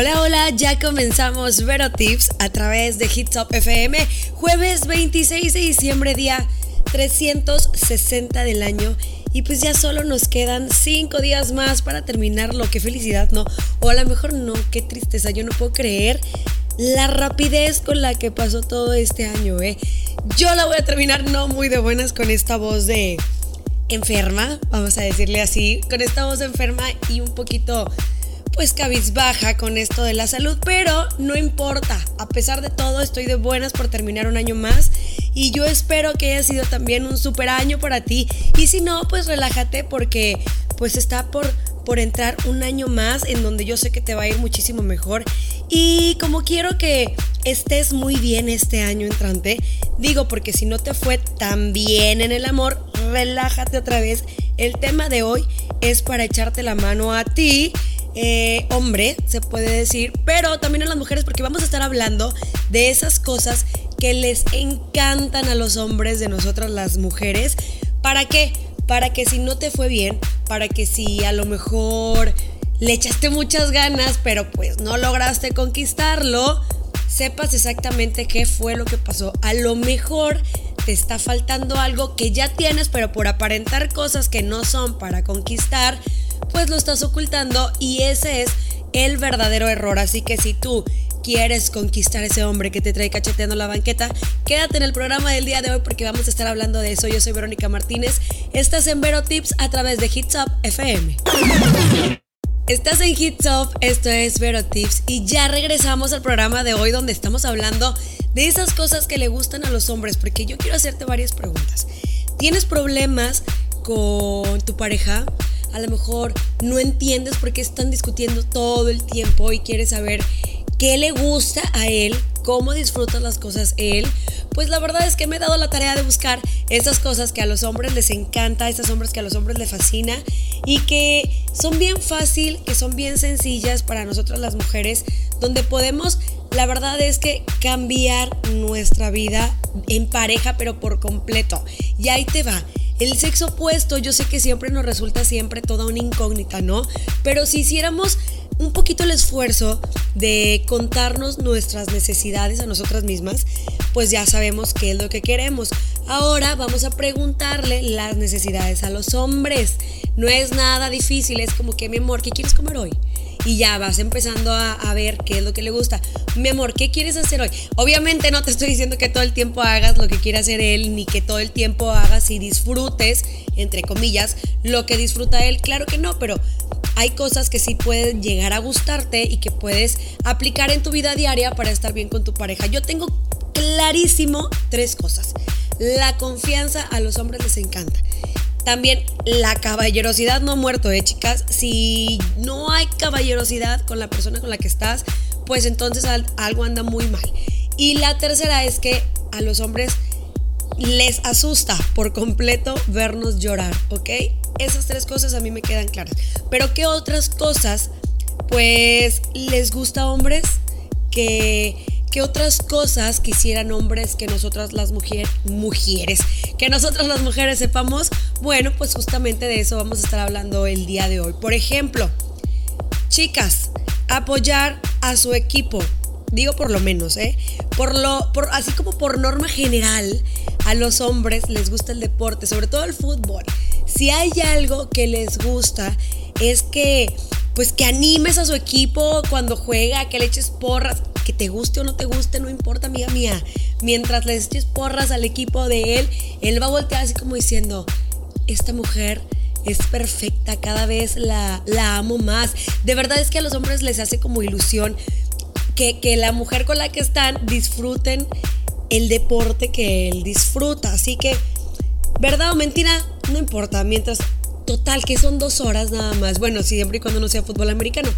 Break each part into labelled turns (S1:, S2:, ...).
S1: Hola, hola, ya comenzamos Vero Tips a través de Hit Top FM, jueves 26 de diciembre, día 360 del año. Y pues ya solo nos quedan 5 días más para terminarlo. Qué felicidad, ¿no? O a lo mejor no, qué tristeza. Yo no puedo creer la rapidez con la que pasó todo este año, ¿eh? Yo la voy a terminar no muy de buenas con esta voz de enferma, vamos a decirle así, con esta voz enferma y un poquito pues cabizbaja con esto de la salud, pero no importa, a pesar de todo estoy de buenas por terminar un año más y yo espero que haya sido también un super año para ti y si no, pues relájate porque pues está por por entrar un año más en donde yo sé que te va a ir muchísimo mejor. Y como quiero que estés muy bien este año entrante, digo porque si no te fue tan bien en el amor, relájate otra vez. El tema de hoy es para echarte la mano a ti. Eh, hombre, se puede decir, pero también a las mujeres porque vamos a estar hablando de esas cosas que les encantan a los hombres de nosotras las mujeres. ¿Para qué? Para que si no te fue bien, para que si a lo mejor le echaste muchas ganas, pero pues no lograste conquistarlo, sepas exactamente qué fue lo que pasó. A lo mejor te está faltando algo que ya tienes, pero por aparentar cosas que no son para conquistar, pues lo estás ocultando y ese es el verdadero error. Así que si tú quieres conquistar ese hombre que te trae cacheteando la banqueta, quédate en el programa del día de hoy porque vamos a estar hablando de eso. Yo soy Verónica Martínez. Estás en Vero Tips a través de Hits Up FM. Estás en Hits Up, esto es Vero Tips y ya regresamos al programa de hoy donde estamos hablando de esas cosas que le gustan a los hombres porque yo quiero hacerte varias preguntas. ¿Tienes problemas con tu pareja? A lo mejor no entiendes por qué están discutiendo todo el tiempo y quieres saber qué le gusta a él, cómo disfruta las cosas él. Pues la verdad es que me he dado la tarea de buscar esas cosas que a los hombres les encanta, esas hombres que a los hombres les fascina y que son bien fácil, que son bien sencillas para nosotras las mujeres, donde podemos, la verdad es que cambiar nuestra vida en pareja, pero por completo. Y ahí te va. El sexo opuesto, yo sé que siempre nos resulta siempre toda una incógnita, ¿no? Pero si hiciéramos un poquito el esfuerzo de contarnos nuestras necesidades a nosotras mismas, pues ya sabemos qué es lo que queremos. Ahora vamos a preguntarle las necesidades a los hombres. No es nada difícil, es como que mi amor, ¿qué quieres comer hoy? Y ya vas empezando a, a, ver qué es lo que le gusta. Mi amor, ¿qué quieres hacer hoy? Obviamente no te estoy diciendo que todo el tiempo hagas lo que quiere hacer él, ni que todo el tiempo hagas y disfrutes, entre comillas, lo que disfruta él. Claro que no, pero hay cosas que sí pueden llegar a gustarte y que puedes aplicar en tu vida diaria para estar bien con tu pareja. Yo tengo clarísimo tres cosas. La confianza a los hombres les encanta. También la caballerosidad no ha muerto, ¿eh, chicas? Si no hay caballerosidad con la persona con la que estás, pues entonces algo anda muy mal. Y la tercera es que a los hombres les asusta por completo vernos llorar, ¿ok? Esas tres cosas a mí me quedan claras. Pero ¿qué otras cosas, pues, les gusta a hombres? ¿Qué, ¿Qué otras cosas quisieran hombres que nosotras las mujeres, mujeres, que nosotras las mujeres sepamos? Bueno, pues justamente de eso vamos a estar hablando el día de hoy. Por ejemplo, chicas, apoyar a su equipo. Digo por lo menos, ¿eh? Por lo, por, así como por norma general, a los hombres les gusta el deporte, sobre todo el fútbol. Si hay algo que les gusta es que pues que animes a su equipo cuando juega, que le eches porras, te guste o no te guste, no importa, amiga mía. Mientras le eches porras al equipo de él, él va a voltear así como diciendo, esta mujer es perfecta, cada vez la, la amo más. De verdad es que a los hombres les hace como ilusión que, que la mujer con la que están disfruten el deporte que él disfruta. Así que, verdad o mentira, no importa. Mientras, total, que son dos horas nada más. Bueno, siempre y cuando no sea fútbol americano.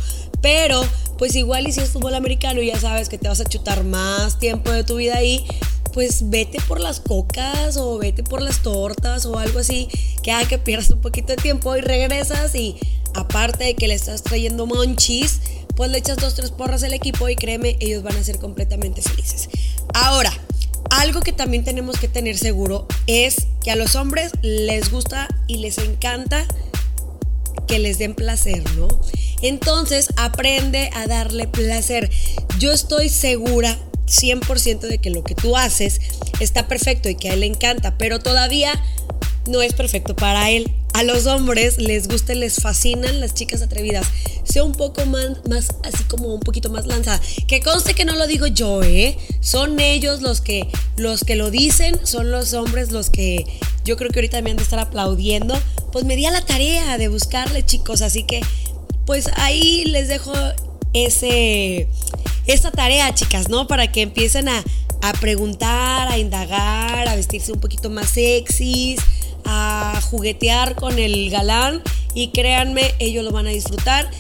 S1: Pero, pues igual y si es fútbol americano y ya sabes que te vas a chutar más tiempo de tu vida ahí, pues vete por las cocas o vete por las tortas o algo así, que haga que pierdas un poquito de tiempo y regresas y aparte de que le estás trayendo monchis, pues le echas dos, tres porras al equipo y créeme, ellos van a ser completamente felices. Ahora, algo que también tenemos que tener seguro es que a los hombres les gusta y les encanta que les den placer, ¿no? Entonces aprende a darle placer. Yo estoy segura 100% de que lo que tú haces está perfecto y que a él le encanta, pero todavía no es perfecto para él. A los hombres les gusta, les fascinan las chicas atrevidas. Sea un poco más, así como un poquito más lanzada. Que conste que no lo digo yo, ¿eh? Son ellos los que, los que lo dicen, son los hombres los que yo creo que ahorita me han de estar aplaudiendo. Pues me di a la tarea de buscarle, chicos. Así que, pues ahí les dejo ese, esa tarea, chicas, ¿no? Para que empiecen a, a preguntar, a indagar, a vestirse un poquito más sexys a juguetear con el galán y créanme, ellos lo van a disfrutar.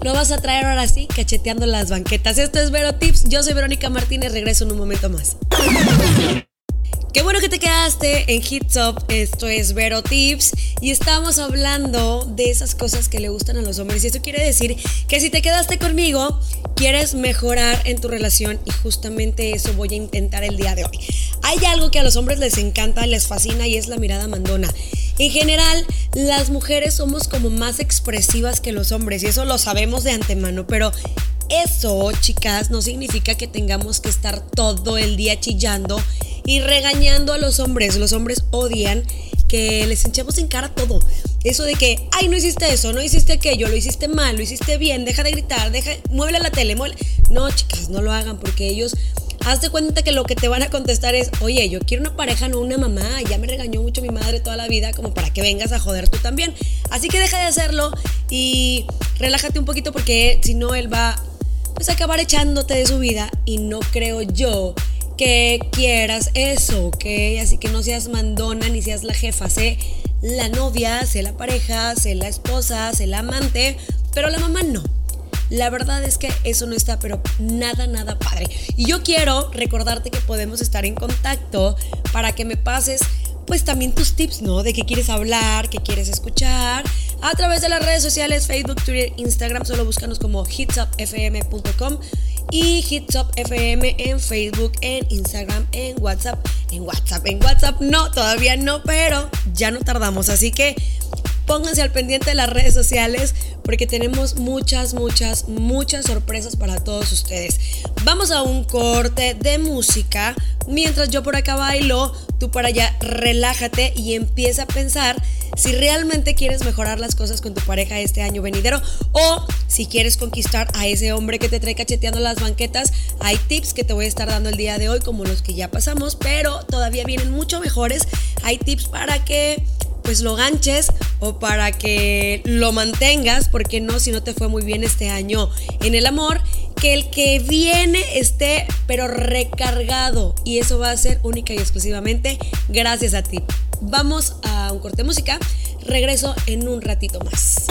S1: Lo vas a traer ahora sí, cacheteando las banquetas. Esto es Vero Tips. Yo soy Verónica Martínez. Regreso en un momento más. Qué bueno que te quedaste en Hit Top. Esto es Vero Tips y estamos hablando de esas cosas que le gustan a los hombres. Y esto quiere decir que si te quedaste conmigo, quieres mejorar en tu relación y justamente eso voy a intentar el día de hoy. Hay algo que a los hombres les encanta, les fascina y es la mirada mandona. En general, las mujeres somos como más expresivas que los hombres y eso lo sabemos de antemano, pero eso, chicas, no significa que tengamos que estar todo el día chillando y regañando a los hombres. Los hombres odian que les echemos en cara todo. Eso de que, ay, no hiciste eso, no hiciste aquello, lo hiciste mal, lo hiciste bien, deja de gritar, deja, muévele la tele. No, chicas, no lo hagan porque ellos hazte cuenta que lo que te van a contestar es, oye, yo quiero una pareja, no una mamá, ya me regañó mucho mi madre toda la vida como para que vengas a joder tú también. Así que deja de hacerlo y relájate un poquito porque si no, él va pues a acabar echándote de su vida y no creo yo que quieras eso, ¿ok? Así que no seas mandona ni seas la jefa, sé la novia, sé la pareja, sé la esposa, sé la amante, pero la mamá no. La verdad es que eso no está, pero nada, nada padre. Y yo quiero recordarte que podemos estar en contacto para que me pases pues también tus tips, ¿no? De qué quieres hablar, qué quieres escuchar. A través de las redes sociales, Facebook, Twitter, Instagram, solo búscanos como hitsupfm.com y hitsupfm en Facebook, en Instagram, en WhatsApp. En WhatsApp, en WhatsApp no, todavía no, pero ya no tardamos. Así que pónganse al pendiente de las redes sociales porque tenemos muchas, muchas, muchas sorpresas para todos ustedes. Vamos a un corte de música. Mientras yo por acá bailo, tú para allá relájate y empieza a pensar si realmente quieres mejorar las cosas con tu pareja este año venidero o si quieres conquistar a ese hombre que te trae cacheteando las banquetas. Hay tips que te voy a estar dando el día de hoy como los que ya pasamos, pero todavía vienen mucho mejores. Hay tips para que pues lo ganches o para que lo mantengas, porque no, si no te fue muy bien este año en el amor, que el que viene esté pero recargado y eso va a ser única y exclusivamente gracias a ti. Vamos a un corte de música, regreso en un ratito más.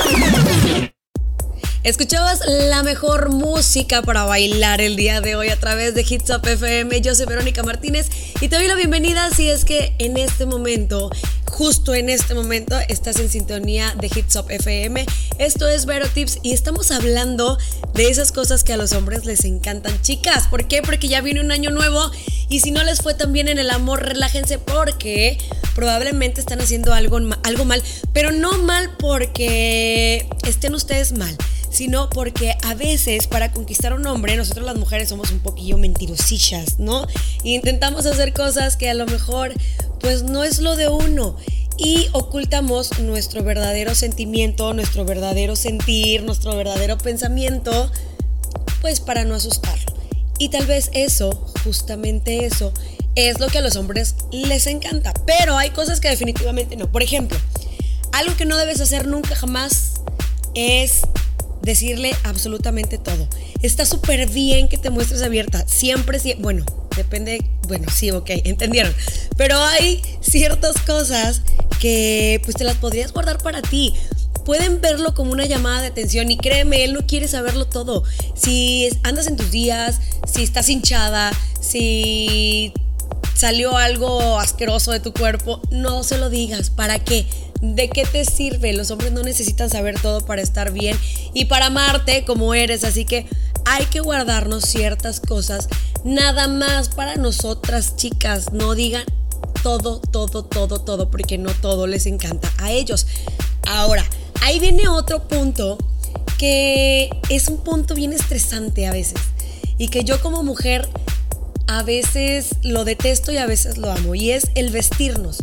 S1: Escuchabas la mejor música para bailar el día de hoy a través de Hits Up FM. Yo soy Verónica Martínez y te doy la bienvenida si es que en este momento, justo en este momento, estás en sintonía de Hits Up FM. Esto es Vero Tips y estamos hablando de esas cosas que a los hombres les encantan. Chicas, ¿por qué? Porque ya viene un año nuevo y si no les fue tan bien en el amor, relájense porque probablemente están haciendo algo, algo mal, pero no mal porque estén ustedes mal sino porque a veces para conquistar a un hombre, nosotros las mujeres somos un poquillo mentirosillas, ¿no? Y intentamos hacer cosas que a lo mejor pues no es lo de uno y ocultamos nuestro verdadero sentimiento, nuestro verdadero sentir, nuestro verdadero pensamiento, pues para no asustarlo. Y tal vez eso, justamente eso, es lo que a los hombres les encanta. Pero hay cosas que definitivamente no. Por ejemplo, algo que no debes hacer nunca jamás es decirle absolutamente todo. Está súper bien que te muestres abierta. Siempre, bueno, depende, bueno, sí, ok, entendieron. Pero hay ciertas cosas que pues te las podrías guardar para ti. Pueden verlo como una llamada de atención y créeme, él no quiere saberlo todo. Si andas en tus días, si estás hinchada, si salió algo asqueroso de tu cuerpo, no se lo digas. ¿Para qué? ¿De qué te sirve? Los hombres no necesitan saber todo para estar bien y para amarte como eres, así que hay que guardarnos ciertas cosas nada más para nosotras chicas. No digan todo, todo, todo, todo, porque no todo les encanta a ellos. Ahora, ahí viene otro punto que es un punto bien estresante a veces y que yo como mujer a veces lo detesto y a veces lo amo y es el vestirnos.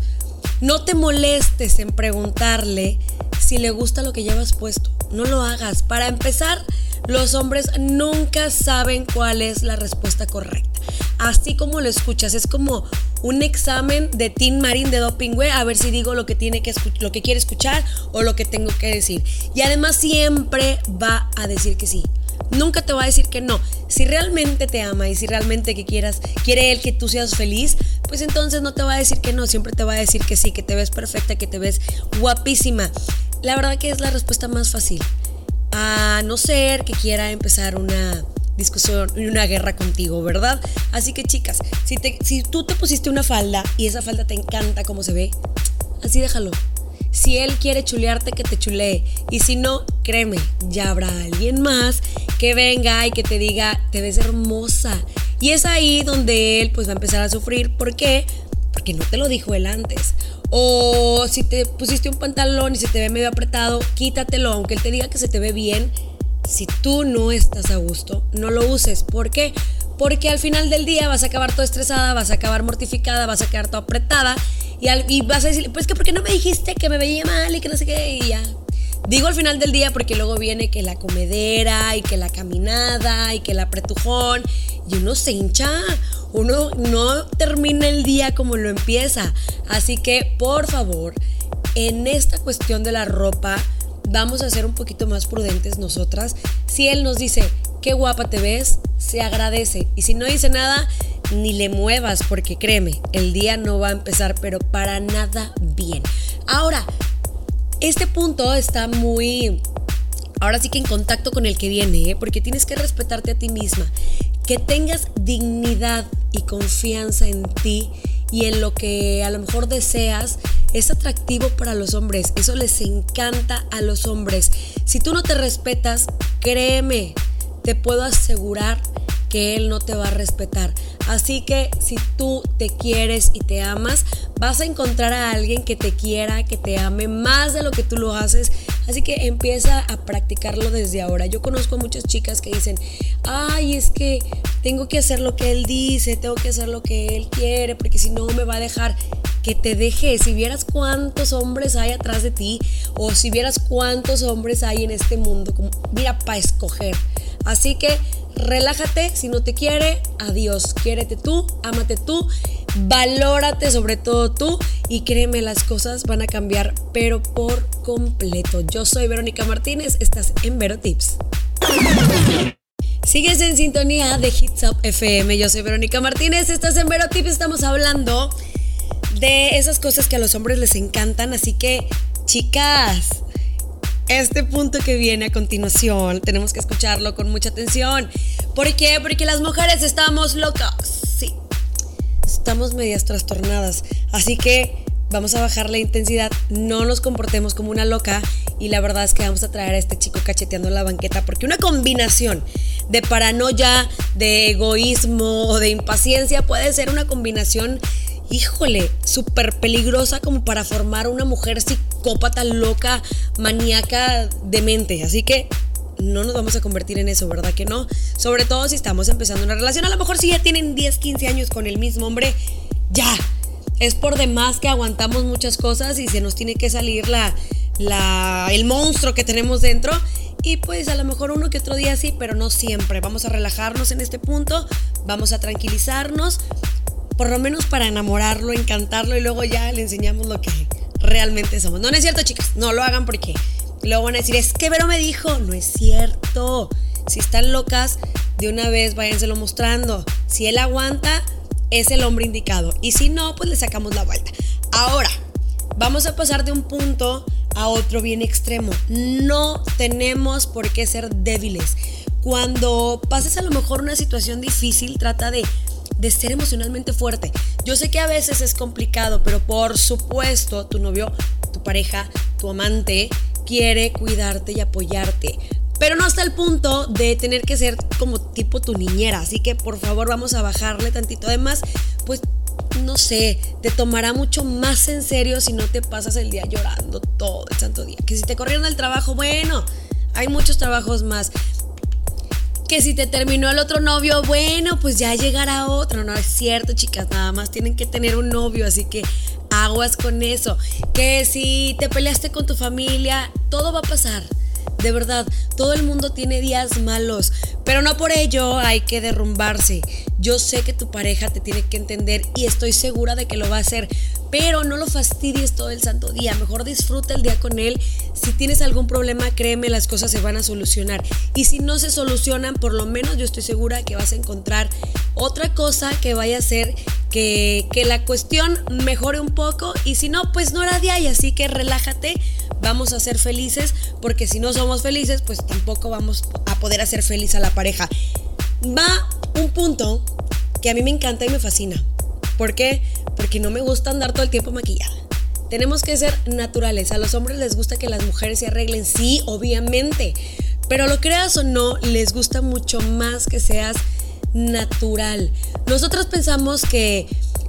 S1: No te molestes en preguntarle si le gusta lo que llevas puesto. No lo hagas. Para empezar, los hombres nunca saben cuál es la respuesta correcta. Así como lo escuchas, es como un examen de Team Marín de Doping, a ver si digo lo que tiene que lo que quiere escuchar o lo que tengo que decir. Y además siempre va a decir que sí. Nunca te va a decir que no. Si realmente te ama y si realmente que quieras, quiere él que tú seas feliz, pues entonces no te va a decir que no, siempre te va a decir que sí, que te ves perfecta, que te ves guapísima. La verdad que es la respuesta más fácil. A no ser que quiera empezar una discusión y una guerra contigo, ¿verdad? Así que chicas, si, te, si tú te pusiste una falda y esa falda te encanta como se ve, así déjalo. Si él quiere chulearte, que te chulee. Y si no, créeme, ya habrá alguien más que venga y que te diga, te ves hermosa. Y es ahí donde él pues va a empezar a sufrir. ¿Por qué? Porque no te lo dijo él antes. O si te pusiste un pantalón y se te ve medio apretado, quítatelo, aunque él te diga que se te ve bien. Si tú no estás a gusto, no lo uses. ¿Por qué? Porque al final del día vas a acabar toda estresada, vas a acabar mortificada, vas a quedar toda apretada y, vas a decir, pues que porque no me dijiste que me veía mal y que no sé qué, y ya. Digo al final del día porque luego viene que la comedera y que la caminada y que el apretujón y uno se hincha, uno no termina el día como lo empieza. Así que por favor, en esta cuestión de la ropa, vamos a ser un poquito más prudentes nosotras. Si él nos dice, qué guapa te ves, se agradece. Y si no dice nada, ni le muevas porque créeme, el día no va a empezar, pero para nada bien. Ahora, este punto está muy, ahora sí que en contacto con el que viene, ¿eh? porque tienes que respetarte a ti misma, que tengas dignidad y confianza en ti y en lo que a lo mejor deseas es atractivo para los hombres. Eso les encanta a los hombres. Si tú no te respetas, créeme, te puedo asegurar que él no te va a respetar. Así que si tú te quieres y te amas, vas a encontrar a alguien que te quiera, que te ame más de lo que tú lo haces. Así que empieza a practicarlo desde ahora. Yo conozco a muchas chicas que dicen, ay, es que tengo que hacer lo que él dice, tengo que hacer lo que él quiere, porque si no me va a dejar que te deje. Si vieras cuántos hombres hay atrás de ti, o si vieras cuántos hombres hay en este mundo, como, mira, para escoger. Así que relájate, si no te quiere, adiós. Quiérete tú, ámate tú, valórate sobre todo tú y créeme, las cosas van a cambiar, pero por completo. Yo soy Verónica Martínez, estás en Vero Tips. Sigues en sintonía de Hits Up FM. Yo soy Verónica Martínez, estás en Vero Tips. Estamos hablando de esas cosas que a los hombres les encantan, así que, chicas, este punto que viene a continuación tenemos que escucharlo con mucha atención. ¿Por qué? Porque las mujeres estamos locas. Sí, estamos medias trastornadas. Así que vamos a bajar la intensidad, no nos comportemos como una loca y la verdad es que vamos a traer a este chico cacheteando la banqueta porque una combinación de paranoia, de egoísmo o de impaciencia puede ser una combinación híjole, súper peligrosa como para formar una mujer psicópata, loca, maníaca, demente. Así que no nos vamos a convertir en eso, ¿verdad que no? Sobre todo si estamos empezando una relación. A lo mejor si ya tienen 10, 15 años con el mismo hombre, ya. Es por demás que aguantamos muchas cosas y se nos tiene que salir la, la, el monstruo que tenemos dentro. Y pues a lo mejor uno que otro día sí, pero no siempre. Vamos a relajarnos en este punto, vamos a tranquilizarnos por lo menos para enamorarlo, encantarlo y luego ya le enseñamos lo que realmente somos. No, es cierto, chicas, no lo hagan porque luego van a decir, es que Vero me dijo, no es cierto. Si están locas, de una vez váyanselo mostrando. Si él aguanta, es el hombre indicado. Y si no, pues le sacamos la vuelta. Ahora, vamos a pasar de un punto a otro bien extremo. No tenemos por qué ser débiles. Cuando pases a lo mejor una situación difícil, trata de de ser emocionalmente fuerte. Yo sé que a veces es complicado, pero por supuesto tu novio, tu pareja, tu amante quiere cuidarte y apoyarte. Pero no hasta el punto de tener que ser como tipo tu niñera. Así que por favor vamos a bajarle tantito. Además, pues no sé, te tomará mucho más en serio si no te pasas el día llorando todo el santo día. Que si te corrieron del trabajo, bueno, Hay muchos trabajos más. Que si te terminó el otro novio, bueno, pues ya llegará otro. No es cierto, chicas, nada más tienen que tener un novio, así que aguas con eso. Que si te peleaste con tu familia, todo va a pasar. De verdad, todo el mundo tiene días malos, pero no por ello hay que derrumbarse. Yo sé que tu pareja te tiene que entender y estoy segura de que lo va a hacer, pero no lo fastidies todo el santo día. Mejor disfruta el día con él. Si tienes algún problema, créeme, las cosas se van a solucionar. Y si no se solucionan, por lo menos yo estoy segura que vas a encontrar otra cosa que vaya a hacer que, que la cuestión mejore un poco. Y si no, pues no era de ahí. Así que relájate vamos a ser felices, porque si no somos felices, pues tampoco vamos a poder hacer feliz a la pareja. Va un punto que a mí me encanta y me fascina. ¿Por qué? Porque no me gusta andar todo el tiempo maquillada. Tenemos que ser naturales. A los hombres les gusta que las mujeres se arreglen, sí, obviamente. Pero lo creas o no, les gusta mucho más que seas natural. Nosotros pensamos que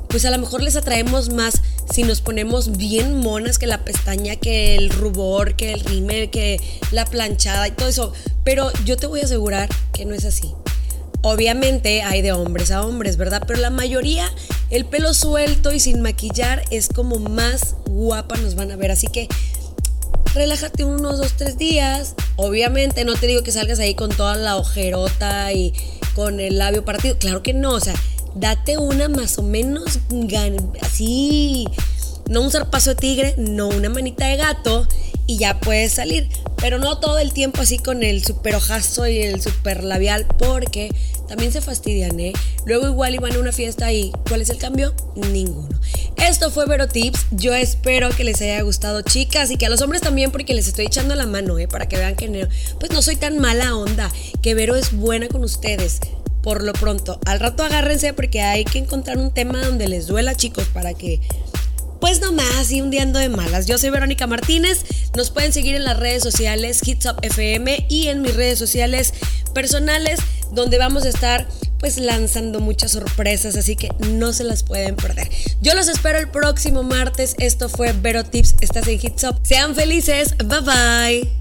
S1: pues a lo mejor les atraemos más si nos ponemos bien monas que la pestaña, que el rubor, que el rímel, que la planchada y todo eso. Pero yo te voy a asegurar que no es así. Obviamente hay de hombres a hombres, ¿verdad? Pero la mayoría, el pelo suelto y sin maquillar es como más guapa nos van a ver. Así que relájate unos dos, tres días. Obviamente no te digo que salgas ahí con toda la ojerota y con el labio partido. Claro que no, o sea, date una más o menos así, no un zarpazo de tigre, no una manita de gato y ya puedes salir. Pero no todo el tiempo así con el super ojazo y el super labial porque también se fastidian, ¿eh? Luego igual iban a una fiesta y ¿cuál es el cambio? Ninguno. Esto fue Vero Tips. Yo espero que les haya gustado, chicas, y que a los hombres también, porque les estoy echando la mano, ¿eh? Para que vean que no, pues no soy tan mala onda, que Vero es buena con ustedes por lo pronto. Al rato agárrense porque hay que encontrar un tema donde les duela, chicos, para que pues nomás y un día ando de malas. Yo soy Verónica Martínez. Nos pueden seguir en las redes sociales Hits Up FM y en mis redes sociales personales, donde vamos a estar pues lanzando muchas sorpresas, así que no se las pueden perder. Yo los espero el próximo martes. Esto fue Vero Tips. Estás en Hits Up. Sean felices. Bye bye.